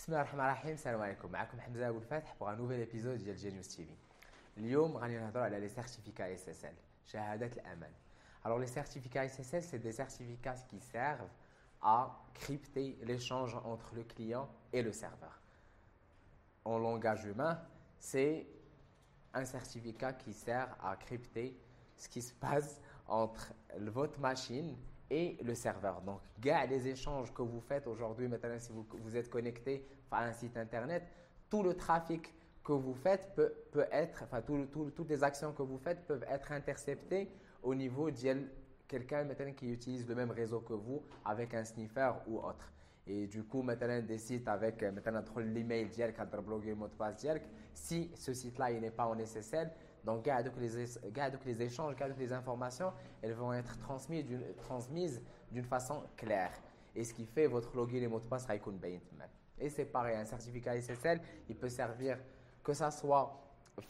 بسم الله الرحمن الرحيم السلام عليكم معكم حمزه ابو الفتح بوغ نوفيل ايبيزود ديال جينيوس تي في اليوم غادي نهضروا على لي سيرتيفيكا اس اس ال شهادات الامان Alors les certificats SSL, c'est des certificats qui servent à crypter l'échange entre le client et le serveur. En langage humain, c'est un certificat qui sert à crypter ce qui se passe entre votre machine et le serveur. Donc, les échanges que vous faites aujourd'hui, maintenant, si vous, vous êtes connecté à un site internet, tout le trafic que vous faites peut, peut être, enfin, toutes les actions que vous faites peuvent être interceptées au niveau de quelqu'un maintenant qui utilise le même réseau que vous avec un sniffer ou autre. Et du coup, maintenant, des sites avec maintenant l'email direct, le mot de passe direct, si ce site-là n'est pas en SSL, donc, les, les échanges, les informations, elles vont être transmises d'une, transmises d'une façon claire. Et ce qui fait votre login et mot de passe sera Et c'est pareil, un certificat SSL, il peut servir que ça soit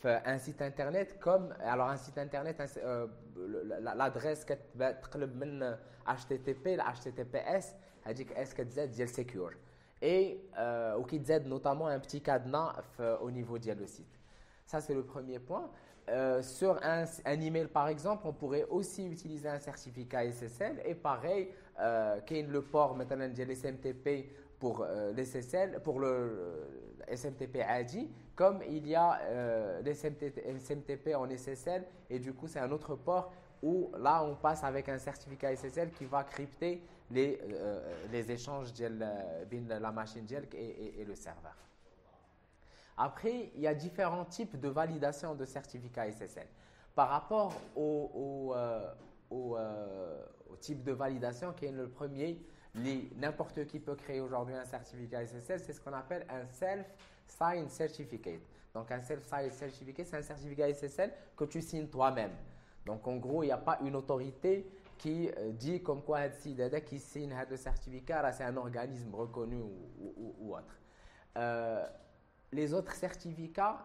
un site internet comme alors un site internet euh, l'adresse qui HTTP HTTPS هذيك اس كتزاد ديال secure et euh, ou qui notamment un petit cadenas au niveau du site ça, c'est le premier point. Euh, sur un, email, par exemple, on pourrait aussi utiliser un certificat SSL. Et pareil, euh, le port maintenant de l'SMTP pour euh, l'SSL, pour le, SMTP ADI, comme il y a euh, l'SMTP en SSL. Et du coup, c'est un autre port où là, on passe avec un certificat SSL qui va crypter les, euh, les échanges de la machine et, et le serveur. Après, il y a différents types de validation de certificats SSL. Par rapport au, euh, euh, au, type de validation qui est le premier, n'importe qui peut créer aujourd'hui un certificat SSL, c'est ce qu'on appelle un self-signed certificate. Donc un self-signed certificate, c'est un certificat SSL que tu signes toi-même. Donc en gros, il n'y a pas une autorité qui euh, dit comme quoi qui signe le certificat, c'est un organisme reconnu ou, autre les autres certificats,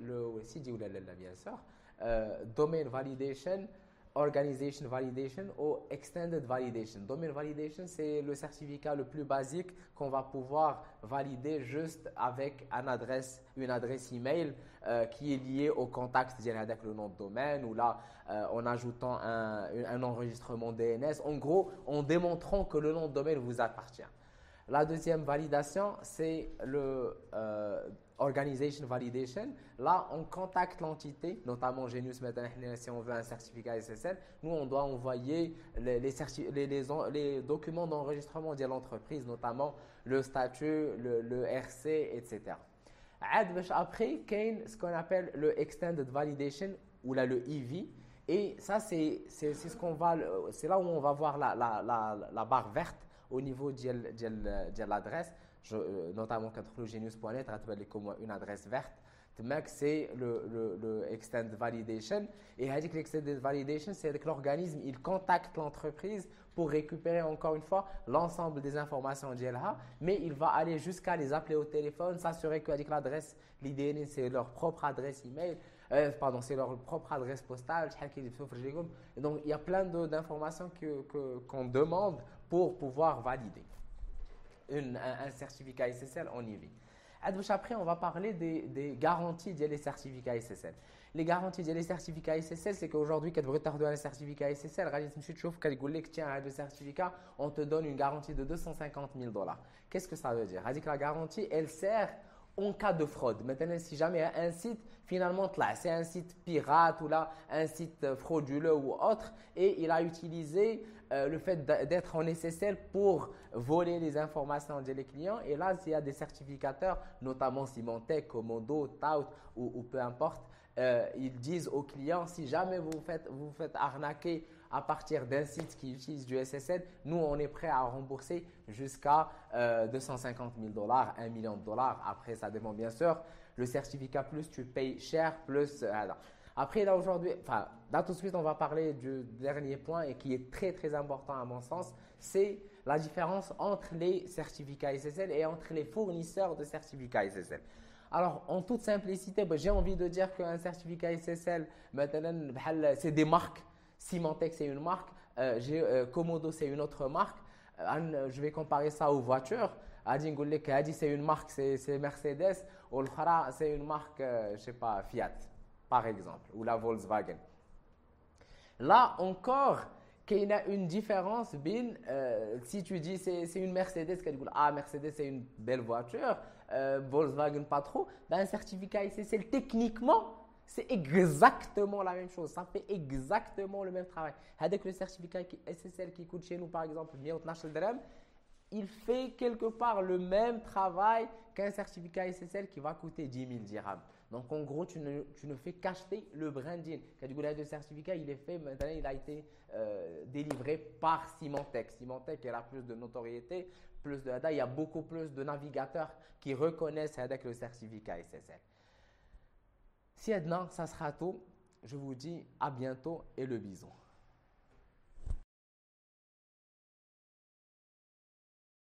le bien sûr, euh, domain validation, organization validation ou extended validation. Domain validation, c'est le certificat le plus basique qu'on va pouvoir valider juste avec une adresse, une adresse email euh, qui est liée au contact avec le nom de domaine ou là euh, en ajoutant un enregistrement DNS. En gros, en démontrant que le nom de domaine vous appartient. La deuxième validation, c'est le euh, Organization Validation. Là, on contacte l'entité, notamment Genius maintenant, si on veut un certificat SSL. Nous, on doit envoyer les, documents d'enregistrement de l'entreprise, notamment le statut, le, RC, etc. Après, il ce qu'on appelle le Extended Validation ou là, le EV. Et ça, c'est ce là où on va voir la, la, la barre verte au niveau de l'adresse, euh, notamment quand genius.net, une adresse verte. C'est le, le, le Extend Validation. Et l'Extended Validation, c'est que l'organisme il contacte l'entreprise pour récupérer encore une fois l'ensemble des informations d'ILH, mais il va aller jusqu'à les appeler au téléphone, s'assurer qu'avec l'adresse, l'IDN, c'est leur propre adresse email, euh, pardon, c'est leur propre adresse postale. Et donc, il y a plein d'informations qu'on que, demande pour pouvoir valider un, certificat SSL en IV. Après, on va parler des, des garanties des certificats SSL. Les garanties des certificats SSL, c'est qu'aujourd'hui, quand vous retardez un certificat SSL, tiens, le certificat, on te donne une garantie de 250 000 dollars. Qu'est-ce que ça veut dire? La garantie, elle sert en cas de fraude. Maintenant, si jamais un site, finalement, là, c'est un site pirate ou là, un site frauduleux ou autre, et il a utilisé euh, le fait d'être en SSL pour voler les informations des clients. Et là, s'il y a des certificateurs, notamment Symantec, Commando, Tout ou, peu importe, euh, ils disent aux clients, si jamais vous faites, vous faites arnaquer à partir d'un site qui utilise du SSL, nous, on est prêt à rembourser jusqu'à 250 000 dollars, 1 million de dollars. Après, ça dépend bien sûr. Le certificat plus, tu payes cher, plus... Euh, après, là aujourd'hui, enfin, là tout de suite, on va parler du dernier point et qui est très très important à mon sens, c'est la différence entre les certificats SSL et entre les fournisseurs de certificats SSL. Alors, en toute simplicité, ben, j'ai envie de dire qu'un certificat SSL, c'est des marques. Symantec, c'est une marque. Euh, euh, Komodo, c'est une autre marque. je vais comparer ça aux voitures. c'est une marque, c'est Mercedes, ou c'est une marque, je sais pas, Fiat, par exemple, ou la Volkswagen. Là encore, qu'il y a une différence bin, euh, si tu dis c'est, c'est une Mercedes, qu'elle dit ah Mercedes c'est une belle voiture, euh, Volkswagen pas trop, ben, un certificat SSL techniquement c'est exactement la même chose, ça fait exactement le même travail. Avec le certificat SSL qui coûte chez nous par exemple 112 dirhams, il fait quelque part le même travail qu'un certificat SSL qui va coûter 10 000 dirhams. Donc, en gros, tu ne, tu ne fais qu'acheter le branding. Catégorie de certificat, il est fait, maintenant, il a été euh, délivré par Symantec. Symantec, elle a plus de notoriété, plus de Il y a beaucoup plus de navigateurs qui reconnaissent avec le certificat SSL. Si maintenant, ça sera tout. Je vous dis à bientôt et le bisou.